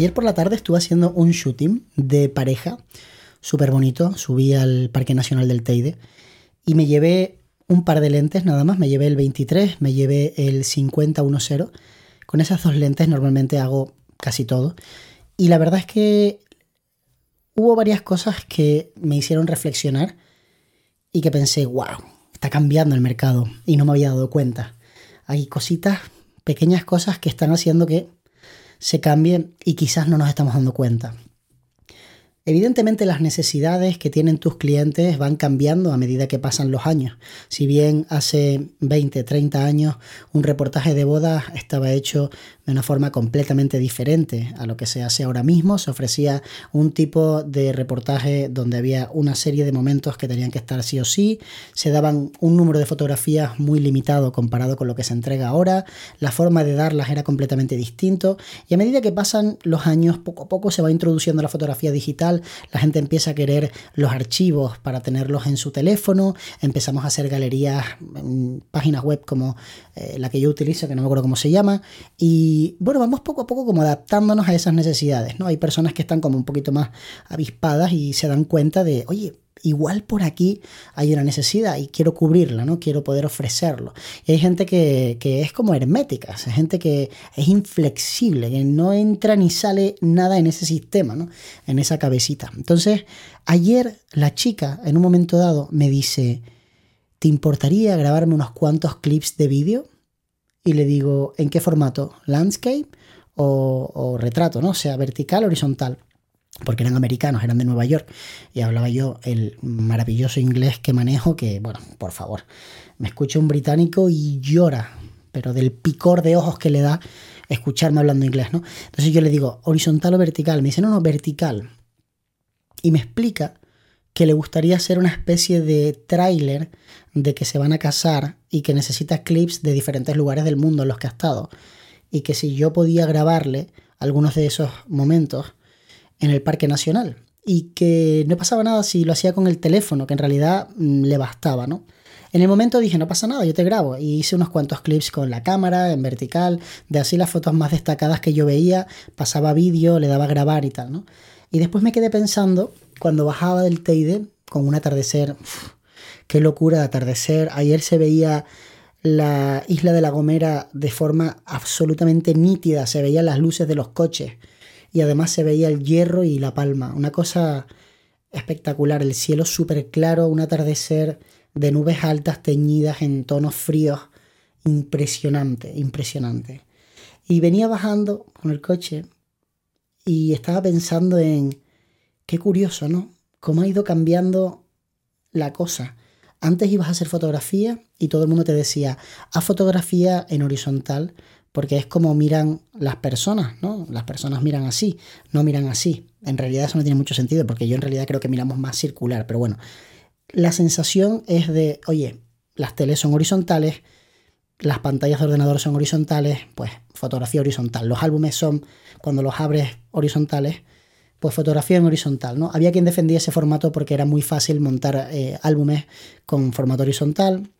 Ayer por la tarde estuve haciendo un shooting de pareja, súper bonito. Subí al Parque Nacional del Teide y me llevé un par de lentes nada más. Me llevé el 23, me llevé el 5010. Con esas dos lentes normalmente hago casi todo. Y la verdad es que hubo varias cosas que me hicieron reflexionar y que pensé, wow, está cambiando el mercado y no me había dado cuenta. Hay cositas, pequeñas cosas que están haciendo que se cambie y quizás no nos estamos dando cuenta. Evidentemente las necesidades que tienen tus clientes van cambiando a medida que pasan los años. Si bien hace 20, 30 años un reportaje de bodas estaba hecho de una forma completamente diferente a lo que se hace ahora mismo, se ofrecía un tipo de reportaje donde había una serie de momentos que tenían que estar sí o sí, se daban un número de fotografías muy limitado comparado con lo que se entrega ahora, la forma de darlas era completamente distinto. Y a medida que pasan los años poco a poco se va introduciendo la fotografía digital. La gente empieza a querer los archivos para tenerlos en su teléfono, empezamos a hacer galerías páginas web como eh, la que yo utilizo, que no me acuerdo cómo se llama, y bueno, vamos poco a poco como adaptándonos a esas necesidades, ¿no? Hay personas que están como un poquito más avispadas y se dan cuenta de, oye, igual por aquí hay una necesidad y quiero cubrirla, ¿no? Quiero poder ofrecerlo. Y hay gente que, es como hermética, hay gente que es inflexible, que no entra ni sale nada en ese sistema, ¿no? En esa cabecita. Entonces, ayer la chica, en un momento dado, me dice, ¿te importaría grabarme unos cuantos clips de vídeo? Y le digo, ¿en qué formato? ¿Landscape o, retrato, ¿no? O sea, vertical, horizontal porque eran americanos, eran de Nueva York, y hablaba yo el maravilloso inglés que manejo, que, bueno, por favor, me escucha un británico y llora, pero del picor de ojos que le da escucharme hablando inglés, ¿no? Entonces yo le digo, horizontal o vertical, me dice, no, no, vertical. Y me explica que le gustaría hacer una especie de tráiler de que se van a casar y que necesita clips de diferentes lugares del mundo en los que ha estado. Y que si yo podía grabarle algunos de esos momentos, en el Parque Nacional y que no pasaba nada si lo hacía con el teléfono, que en realidad mm, le bastaba, ¿no? En el momento dije, no pasa nada, yo te grabo. Y hice unos cuantos clips con la cámara, en vertical, de así las fotos más destacadas que yo veía, pasaba vídeo, le daba a grabar y tal, ¿no? Y después me quedé pensando, cuando bajaba del Teide, con un atardecer, qué locura de atardecer, ayer se veía la isla de La Gomera de forma absolutamente nítida, se veían las luces de los coches y además se veía el hierro y la palma. Una cosa espectacular, el cielo súper claro, un atardecer de nubes altas teñidas en tonos fríos. Impresionante, impresionante. Y venía bajando con el coche y estaba pensando en qué curioso, ¿no? Cómo ha ido cambiando la cosa. Antes ibas a hacer fotografía y todo el mundo te decía, haz fotografía en horizontal porque es como miran las personas, ¿no? Las personas miran así, no miran así. En realidad eso no tiene mucho sentido porque yo en realidad creo que miramos más circular, pero bueno, la sensación es de, oye, las teles son horizontales, las pantallas de ordenador son horizontales, pues fotografía horizontal. Los álbumes son, cuando los abres horizontales, pues fotografía en horizontal, ¿no? Había quien defendía ese formato porque era muy fácil montar eh, álbumes con formato horizontal,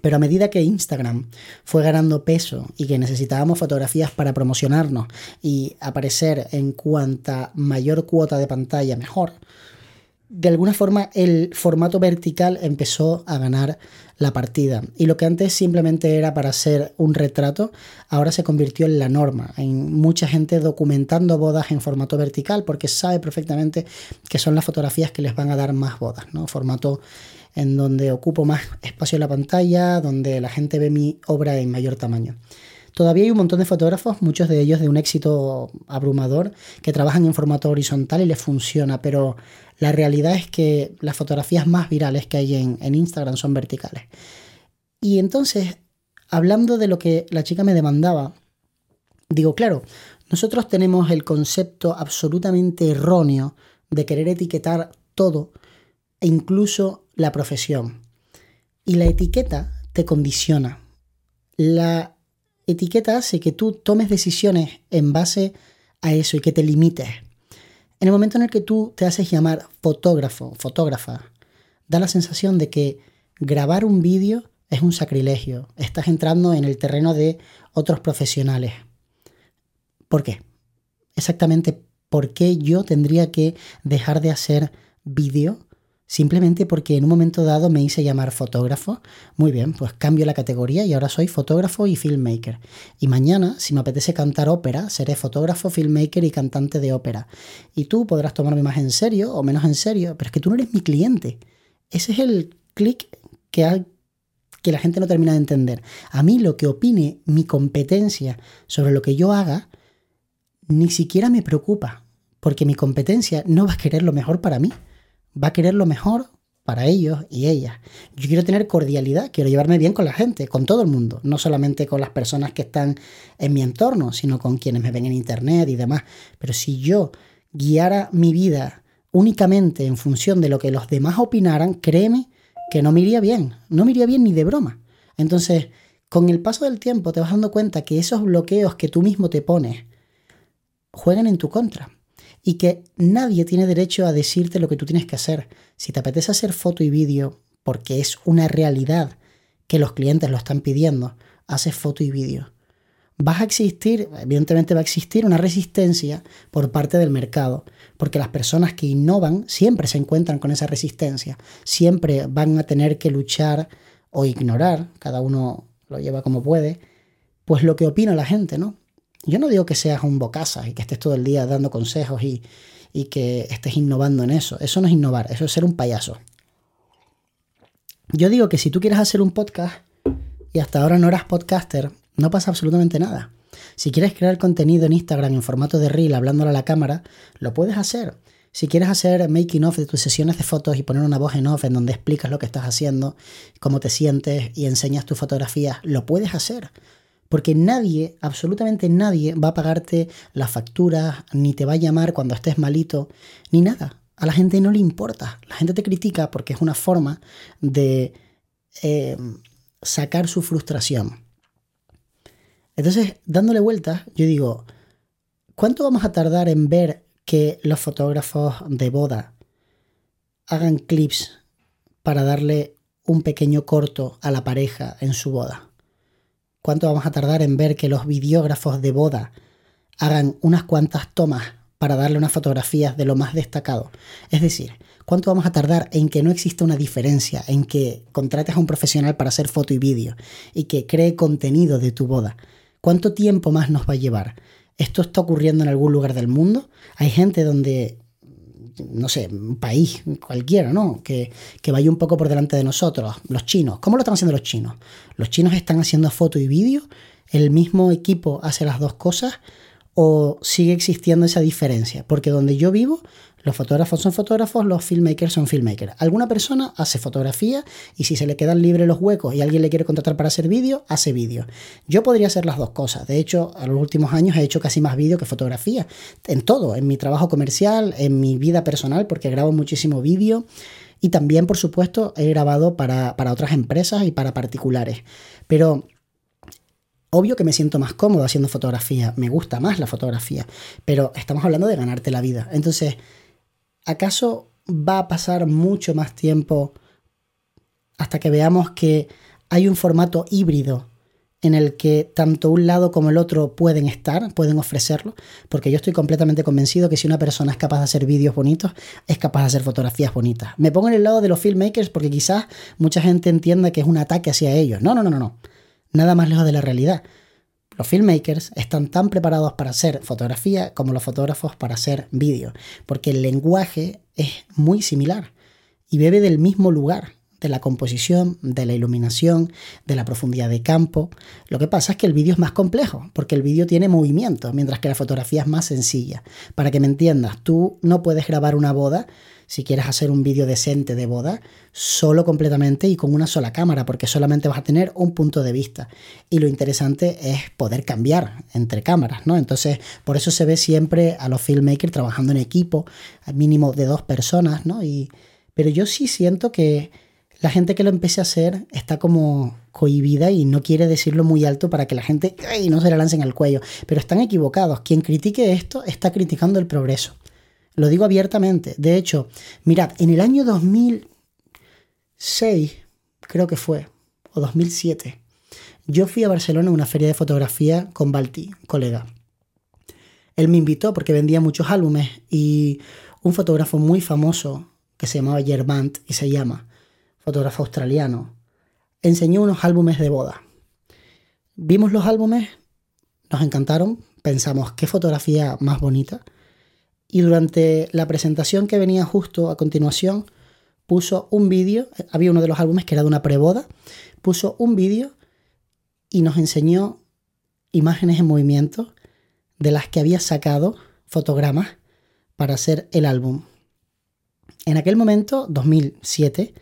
pero a medida que Instagram fue ganando peso y que necesitábamos fotografías para promocionarnos y aparecer en cuanta mayor cuota de pantalla mejor, de alguna forma el formato vertical empezó a ganar la partida. Y lo que antes simplemente era para hacer un retrato, ahora se convirtió en la norma. Hay mucha gente documentando bodas en formato vertical porque sabe perfectamente que son las fotografías que les van a dar más bodas, ¿no? Formato en donde ocupo más espacio en la pantalla, donde la gente ve mi obra en mayor tamaño. Todavía hay un montón de fotógrafos, muchos de ellos de un éxito abrumador, que trabajan en formato horizontal y les funciona, pero la realidad es que las fotografías más virales que hay en, Instagram son verticales. Y entonces, hablando de lo que la chica me demandaba, digo, claro, nosotros tenemos el concepto absolutamente erróneo de querer etiquetar todo e incluso la profesión. Y la etiqueta te condiciona. La etiqueta hace que tú tomes decisiones en base a eso y que te limites. En el momento en el que tú te haces llamar fotógrafo, fotógrafa, da la sensación de que grabar un vídeo es un sacrilegio. Estás entrando en el terreno de otros profesionales. ¿Por qué? exactamente por qué yo tendría que dejar de hacer vídeo simplemente porque en un momento dado me hice llamar fotógrafo. Muy bien, pues cambio la categoría y ahora soy fotógrafo y filmmaker. Y mañana, si me apetece cantar ópera, seré fotógrafo, filmmaker y cantante de ópera. Y tú podrás tomarme más en serio o menos en serio, pero es que tú no eres mi cliente. Ese es el clic que, que la gente no termina de entender. A mí lo que opine mi competencia sobre lo que yo haga, ni siquiera me preocupa, porque mi competencia no va a querer lo mejor para mí va a querer lo mejor para ellos y ellas. Yo quiero tener cordialidad, quiero llevarme bien con la gente, con todo el mundo, no solamente con las personas que están en mi entorno, sino con quienes me ven en internet y demás. Pero si yo guiara mi vida únicamente en función de lo que los demás opinaran, créeme que no me iría bien, no me iría bien ni de broma. Entonces, con el paso del tiempo te vas dando cuenta que esos bloqueos que tú mismo te pones juegan en tu contra y que nadie tiene derecho a decirte lo que tú tienes que hacer. Si te apetece hacer foto y vídeo porque es una realidad que los clientes lo están pidiendo, haces foto y vídeo. Vas a existir, evidentemente va a existir una resistencia por parte del mercado, porque las personas que innovan siempre se encuentran con esa resistencia, siempre van a tener que luchar o ignorar, cada uno lo lleva como puede, pues lo que opina la gente, ¿no? Yo no digo que seas un bocasa y que estés todo el día dando consejos y, que estés innovando en eso. Eso no es innovar, eso es ser un payaso. Yo digo que si tú quieres hacer un podcast y hasta ahora no eras podcaster, no pasa absolutamente nada. Si quieres crear contenido en Instagram en formato de reel hablándole a la cámara, lo puedes hacer. Si quieres hacer making of de tus sesiones de fotos y poner una voz en off en donde explicas lo que estás haciendo, cómo te sientes y enseñas tus fotografías, lo puedes hacer. Porque nadie, absolutamente nadie, va a pagarte las facturas, ni te va a llamar cuando estés malito, ni nada. A la gente no le importa. La gente te critica porque es una forma de eh, sacar su frustración. Entonces, dándole vueltas, yo digo, ¿cuánto vamos a tardar en ver que los fotógrafos de boda hagan clips para darle un pequeño corto a la pareja en su boda? ¿Cuánto vamos a tardar en ver que los videógrafos de boda hagan unas cuantas tomas para darle unas fotografías de lo más destacado? Es decir, ¿cuánto vamos a tardar en que no exista una diferencia, en que contrates a un profesional para hacer foto y vídeo y que cree contenido de tu boda? ¿Cuánto tiempo más nos va a llevar? ¿Esto está ocurriendo en algún lugar del mundo? Hay gente donde no sé, un país cualquiera, ¿no? Que, vaya un poco por delante de nosotros. Los chinos. ¿Cómo lo están haciendo los chinos? Los chinos están haciendo foto y vídeo. El mismo equipo hace las dos cosas o sigue existiendo esa diferencia. Porque donde yo vivo, los fotógrafos son fotógrafos, los filmmakers son filmmakers. Alguna persona hace fotografía y si se le quedan libres los huecos y alguien le quiere contratar para hacer vídeo, hace vídeo. Yo podría hacer las dos cosas. De hecho, a los últimos años he hecho casi más vídeo que fotografía. En todo, en mi trabajo comercial, en mi vida personal, porque grabo muchísimo vídeo. Y también, por supuesto, he grabado para, para otras empresas y para particulares. Pero Obvio que me siento más cómodo haciendo fotografía, me gusta más la fotografía, pero estamos hablando de ganarte la vida. Entonces, ¿acaso va a pasar mucho más tiempo hasta que veamos que hay un formato híbrido en el que tanto un lado como el otro pueden estar, pueden ofrecerlo, porque yo estoy completamente convencido que si una persona es capaz de hacer vídeos bonitos, es capaz de hacer fotografías bonitas. Me pongo en el lado de los filmmakers porque quizás mucha gente entienda que es un ataque hacia ellos. No, no, no, no, no. Nada más lejos de la realidad. Los filmmakers están tan preparados para hacer fotografía como los fotógrafos para hacer vídeo, porque el lenguaje es muy similar y bebe del mismo lugar, de la composición, de la iluminación, de la profundidad de campo. Lo que pasa es que el vídeo es más complejo, porque el vídeo tiene movimiento, mientras que la fotografía es más sencilla. Para que me entiendas, tú no puedes grabar una boda si quieres hacer un vídeo decente de boda, solo completamente y con una sola cámara, porque solamente vas a tener un punto de vista. Y lo interesante es poder cambiar entre cámaras, ¿no? Entonces, por eso se ve siempre a los filmmakers trabajando en equipo, al mínimo de dos personas, ¿no? Y, pero yo sí siento que la gente que lo empiece a hacer está como cohibida y no quiere decirlo muy alto para que la gente no se le lancen al cuello. Pero están equivocados. Quien critique esto está criticando el progreso. Lo digo abiertamente. De hecho, mirad, en el año 2006, creo que fue, o 2007, yo fui a Barcelona a una feria de fotografía con Balti, colega. él me invitó porque vendía muchos álbumes y un fotógrafo muy famoso que se llamaba Gervant y se llama, fotógrafo australiano, enseñó unos álbumes de boda. Vimos los álbumes, nos encantaron, pensamos qué fotografía más bonita y durante la presentación que venía justo a continuación puso un vídeo, había uno de los álbumes que era de una preboda, puso un vídeo y nos enseñó imágenes en movimiento de las que había sacado fotogramas para hacer el álbum. En aquel momento, 2007,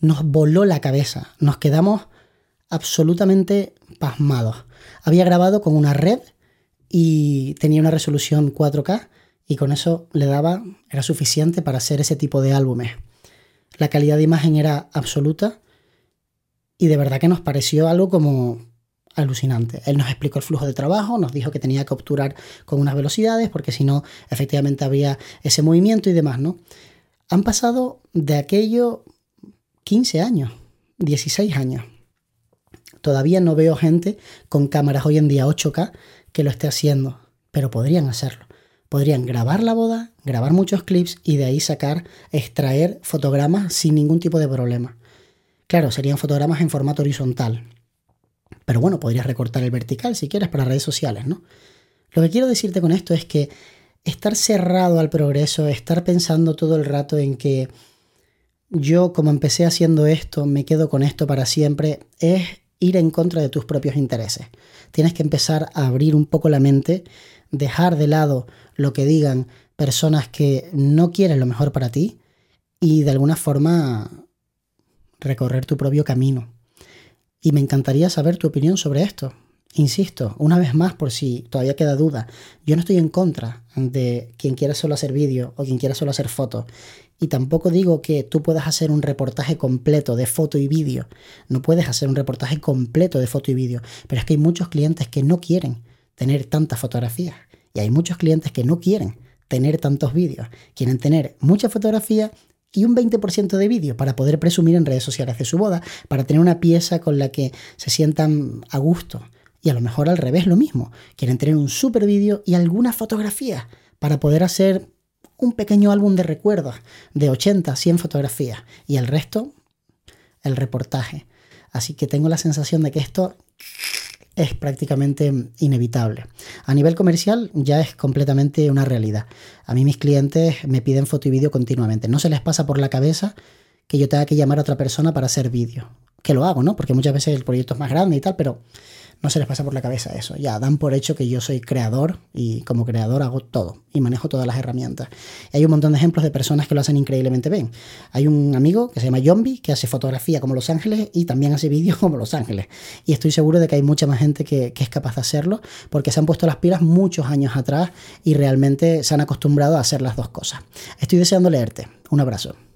nos voló la cabeza, nos quedamos absolutamente pasmados. Había grabado con una red y tenía una resolución 4K y con eso le daba, era suficiente para hacer ese tipo de álbumes. La calidad de imagen era absoluta y de verdad que nos pareció algo como alucinante. Él nos explicó el flujo de trabajo, nos dijo que tenía que obturar con unas velocidades porque si no, efectivamente había ese movimiento y demás, ¿no? Han pasado de aquello 15 años, 16 años. Todavía no veo gente con cámaras hoy en día 8K que lo esté haciendo, pero podrían hacerlo. Podrían grabar la boda, grabar muchos clips y de ahí sacar, extraer fotogramas sin ningún tipo de problema. Claro, serían fotogramas en formato horizontal, pero bueno, podrías recortar el vertical si quieres para redes sociales, ¿no? Lo que quiero decirte con esto es que estar cerrado al progreso, estar pensando todo el rato en que yo como empecé haciendo esto, me quedo con esto para siempre, es ir en contra de tus propios intereses. Tienes que empezar a abrir un poco la mente, dejar de lado lo que digan personas que no quieren lo mejor para ti y de alguna forma recorrer tu propio camino. Y me encantaría saber tu opinión sobre esto. Insisto, una vez más, por si todavía queda duda, yo no estoy en contra de quien quiera solo hacer vídeo o quien quiera solo hacer fotos. Y tampoco digo que tú puedas hacer un reportaje completo de foto y vídeo. No puedes hacer un reportaje completo de foto y vídeo. Pero es que hay muchos clientes que no quieren tener tantas fotografías. Y hay muchos clientes que no quieren tener tantos vídeos. Quieren tener mucha fotografía y un 20% de vídeo para poder presumir en redes sociales de su boda, para tener una pieza con la que se sientan a gusto. Y a lo mejor al revés lo mismo. Quieren tener un super vídeo y alguna fotografía para poder hacer un pequeño álbum de recuerdos de 80, 100 fotografías y el resto, el reportaje. Así que tengo la sensación de que esto es prácticamente inevitable. A nivel comercial ya es completamente una realidad. A mí mis clientes me piden foto y vídeo continuamente. No se les pasa por la cabeza que yo tenga que llamar a otra persona para hacer vídeo. Que lo hago, ¿no? Porque muchas veces el proyecto es más grande y tal, pero no se les pasa por la cabeza eso. Ya dan por hecho que yo soy creador y como creador hago todo y manejo todas las herramientas. hay un montón de ejemplos de personas que lo hacen increíblemente bien. Hay un amigo que se llama Yombi que hace fotografía como Los Ángeles y también hace vídeos como Los Ángeles. Y estoy seguro de que hay mucha más gente que es capaz de hacerlo porque se han puesto las pilas muchos años atrás y realmente se han acostumbrado a hacer las dos cosas. Estoy deseando leerte. Un abrazo.